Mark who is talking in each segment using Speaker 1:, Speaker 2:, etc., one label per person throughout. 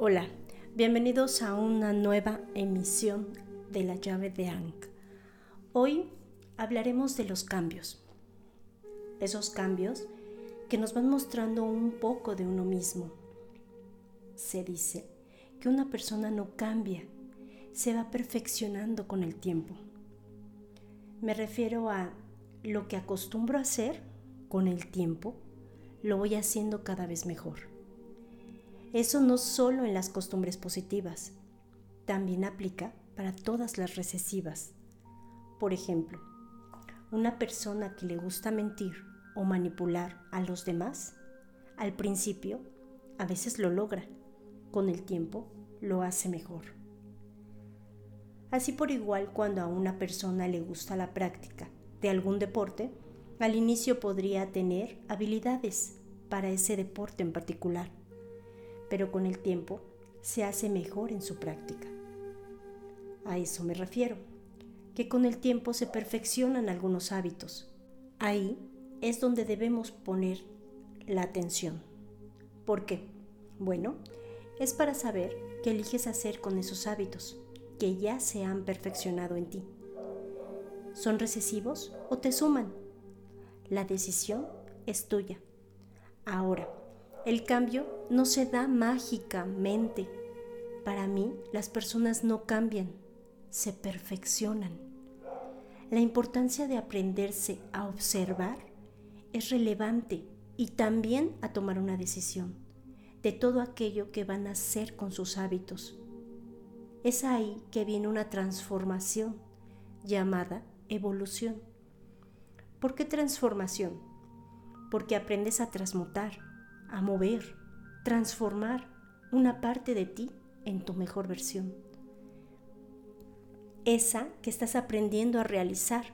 Speaker 1: Hola, bienvenidos a una nueva emisión de la llave de Ankh. Hoy hablaremos de los cambios. Esos cambios que nos van mostrando un poco de uno mismo. Se dice que una persona no cambia, se va perfeccionando con el tiempo. Me refiero a lo que acostumbro a hacer con el tiempo, lo voy haciendo cada vez mejor eso no solo en las costumbres positivas, también aplica para todas las recesivas. Por ejemplo, una persona que le gusta mentir o manipular a los demás, al principio a veces lo logra, con el tiempo lo hace mejor. Así por igual cuando a una persona le gusta la práctica de algún deporte, al inicio podría tener habilidades para ese deporte en particular pero con el tiempo se hace mejor en su práctica. A eso me refiero, que con el tiempo se perfeccionan algunos hábitos. Ahí es donde debemos poner la atención. ¿Por qué? Bueno, es para saber qué eliges hacer con esos hábitos que ya se han perfeccionado en ti. ¿Son recesivos o te suman? La decisión es tuya. Ahora, el cambio no se da mágicamente. Para mí, las personas no cambian, se perfeccionan. La importancia de aprenderse a observar es relevante y también a tomar una decisión de todo aquello que van a hacer con sus hábitos. Es ahí que viene una transformación llamada evolución. ¿Por qué transformación? Porque aprendes a transmutar, a mover, transformar una parte de ti en tu mejor versión. Esa que estás aprendiendo a realizar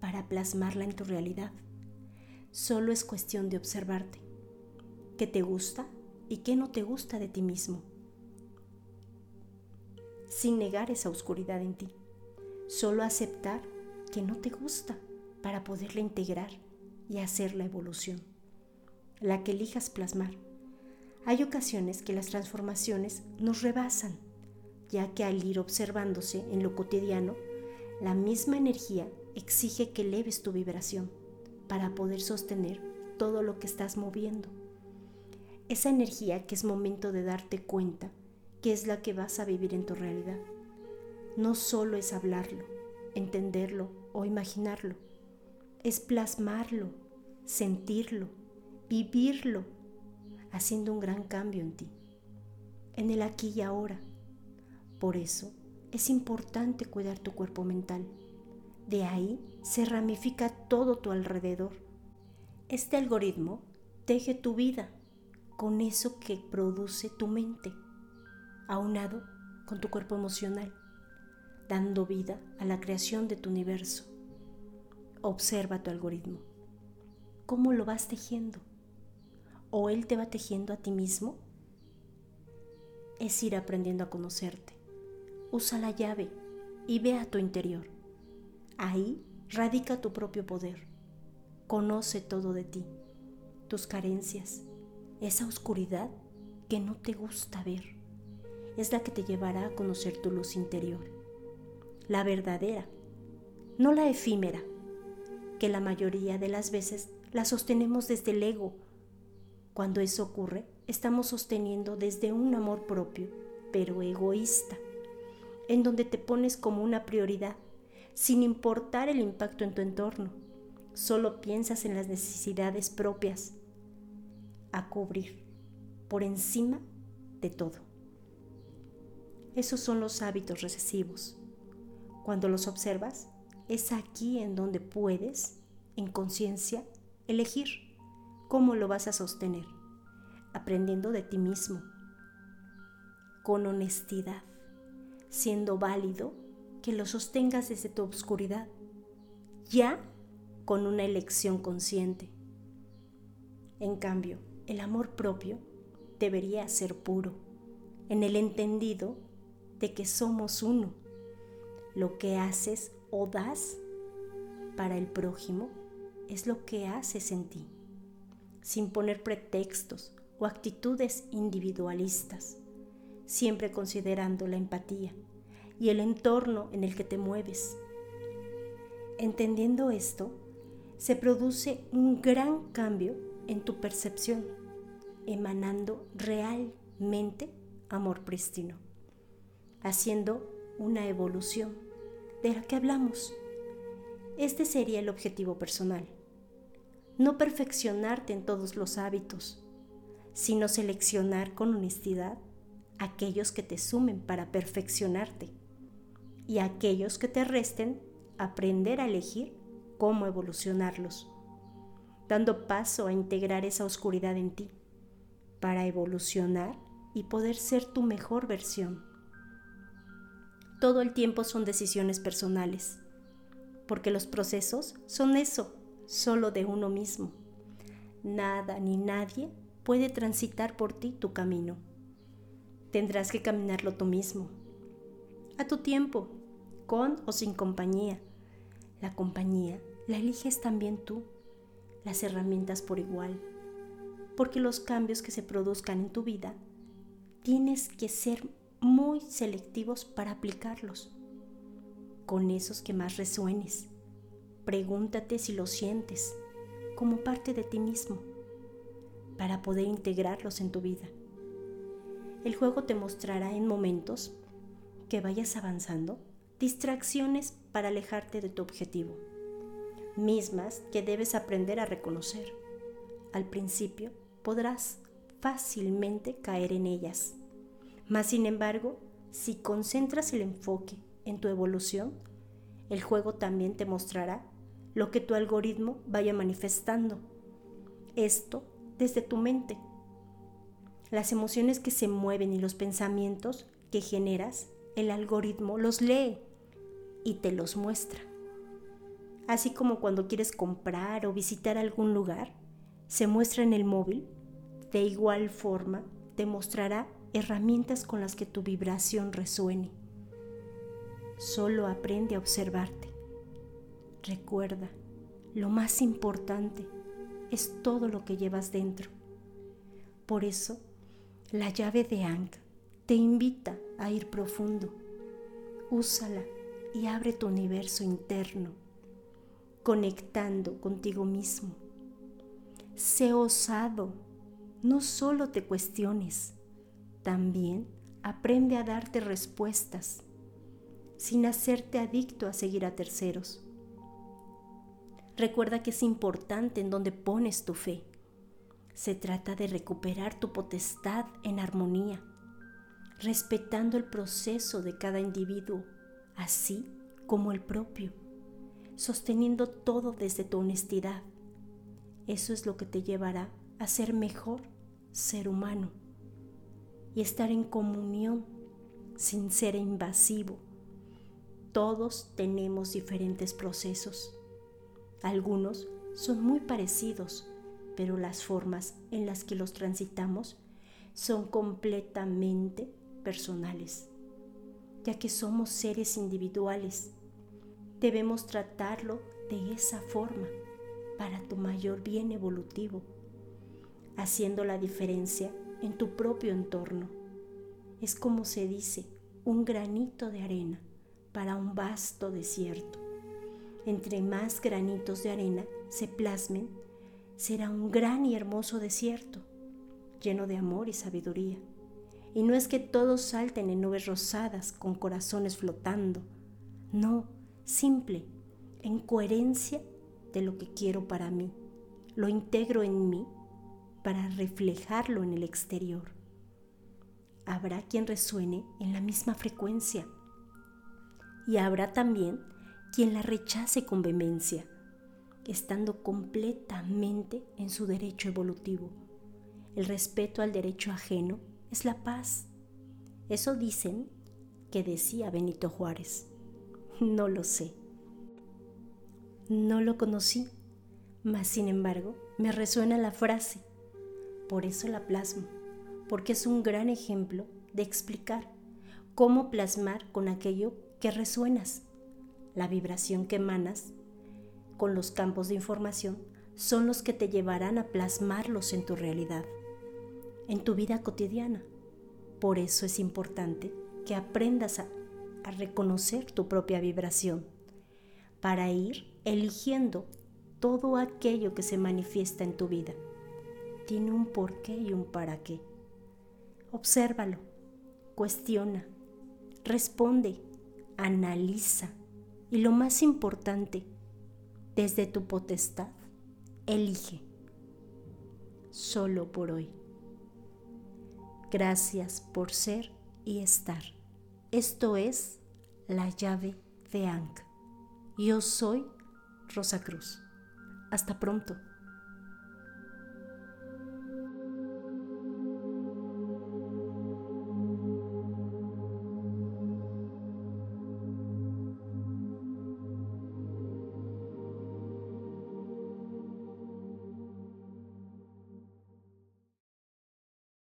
Speaker 1: para plasmarla en tu realidad. Solo es cuestión de observarte. ¿Qué te gusta y qué no te gusta de ti mismo? Sin negar esa oscuridad en ti. Solo aceptar que no te gusta para poderla integrar y hacer la evolución la que elijas plasmar. Hay ocasiones que las transformaciones nos rebasan, ya que al ir observándose en lo cotidiano, la misma energía exige que eleves tu vibración para poder sostener todo lo que estás moviendo. Esa energía que es momento de darte cuenta que es la que vas a vivir en tu realidad. No solo es hablarlo, entenderlo o imaginarlo, es plasmarlo, sentirlo, vivirlo, haciendo un gran cambio en ti, en el aquí y ahora. Por eso es importante cuidar tu cuerpo mental. De ahí se ramifica todo tu alrededor. Este algoritmo teje tu vida con eso que produce tu mente, aunado con tu cuerpo emocional, dando vida a la creación de tu universo. Observa tu algoritmo. ¿Cómo lo vas tejiendo? O Él te va tejiendo a ti mismo? Es ir aprendiendo a conocerte. Usa la llave y ve a tu interior. Ahí radica tu propio poder. Conoce todo de ti, tus carencias, esa oscuridad que no te gusta ver. Es la que te llevará a conocer tu luz interior, la verdadera, no la efímera, que la mayoría de las veces la sostenemos desde el ego cuando eso ocurre, estamos sosteniendo desde un amor propio, pero egoísta, en donde te pones como una prioridad, sin importar el impacto en tu entorno. Solo piensas en las necesidades propias a cubrir por encima de todo. Esos son los hábitos recesivos. Cuando los observas, es aquí en donde puedes, en conciencia, elegir ¿Cómo lo vas a sostener? Aprendiendo de ti mismo, con honestidad, siendo válido que lo sostengas desde tu obscuridad, ya con una elección consciente. En cambio, el amor propio debería ser puro, en el entendido de que somos uno. Lo que haces o das para el prójimo es lo que haces en ti sin poner pretextos o actitudes individualistas, siempre considerando la empatía y el entorno en el que te mueves. Entendiendo esto, se produce un gran cambio en tu percepción, emanando realmente amor prístino, haciendo una evolución de la que hablamos. Este sería el objetivo personal. No perfeccionarte en todos los hábitos, sino seleccionar con honestidad aquellos que te sumen para perfeccionarte y aquellos que te resten aprender a elegir cómo evolucionarlos, dando paso a integrar esa oscuridad en ti para evolucionar y poder ser tu mejor versión. Todo el tiempo son decisiones personales, porque los procesos son eso, solo de uno mismo. Nada ni nadie puede transitar por ti tu camino. Tendrás que caminarlo tú mismo, a tu tiempo, con o sin compañía. La compañía la eliges también tú, las herramientas por igual, porque los cambios que se produzcan en tu vida tienes que ser muy selectivos para aplicarlos, con esos que más resuenes. Pregúntate si lo sientes como parte de ti mismo para poder integrarlos en tu vida. El juego te mostrará en momentos que vayas avanzando distracciones para alejarte de tu objetivo, mismas que debes aprender a reconocer. Al principio podrás fácilmente caer en ellas, mas sin embargo, si concentras el enfoque en tu evolución, el juego también te mostrará lo que tu algoritmo vaya manifestando. Esto desde tu mente. Las emociones que se mueven y los pensamientos que generas, el algoritmo los lee y te los muestra. Así como cuando quieres comprar o visitar algún lugar, se muestra en el móvil, de igual forma te mostrará herramientas con las que tu vibración resuene. Solo aprende a observarte. Recuerda, lo más importante es todo lo que llevas dentro. Por eso, la llave de Ankh te invita a ir profundo. Úsala y abre tu universo interno, conectando contigo mismo. Sé osado, no solo te cuestiones, también aprende a darte respuestas sin hacerte adicto a seguir a terceros. Recuerda que es importante en donde pones tu fe. Se trata de recuperar tu potestad en armonía, respetando el proceso de cada individuo, así como el propio, sosteniendo todo desde tu honestidad. Eso es lo que te llevará a ser mejor ser humano y estar en comunión sin ser invasivo. Todos tenemos diferentes procesos algunos son muy parecidos, pero las formas en las que los transitamos son completamente personales, ya que somos seres individuales. Debemos tratarlo de esa forma para tu mayor bien evolutivo, haciendo la diferencia en tu propio entorno. Es como se dice, un granito de arena para un vasto desierto entre más granitos de arena se plasmen, será un gran y hermoso desierto, lleno de amor y sabiduría. Y no es que todos salten en nubes rosadas con corazones flotando, no, simple, en coherencia de lo que quiero para mí. Lo integro en mí para reflejarlo en el exterior. Habrá quien resuene en la misma frecuencia y habrá también quien la rechace con vehemencia, estando completamente en su derecho evolutivo. El respeto al derecho ajeno es la paz. Eso dicen que decía Benito Juárez. No lo sé. No lo conocí, mas sin embargo me resuena la frase. Por eso la plasmo, porque es un gran ejemplo de explicar cómo plasmar con aquello que resuenas la vibración que emanas con los campos de información son los que te llevarán a plasmarlos en tu realidad, en tu vida cotidiana. Por eso es importante que aprendas a, reconocer tu propia vibración para ir eligiendo todo aquello que se manifiesta en tu vida. Tiene un porqué y un para qué. Obsérvalo, cuestiona, responde, analiza y lo más importante, desde tu potestad, elige. Solo por hoy. Gracias por ser y estar. Esto es la llave de Ankh. Yo soy Rosa Cruz. Hasta pronto.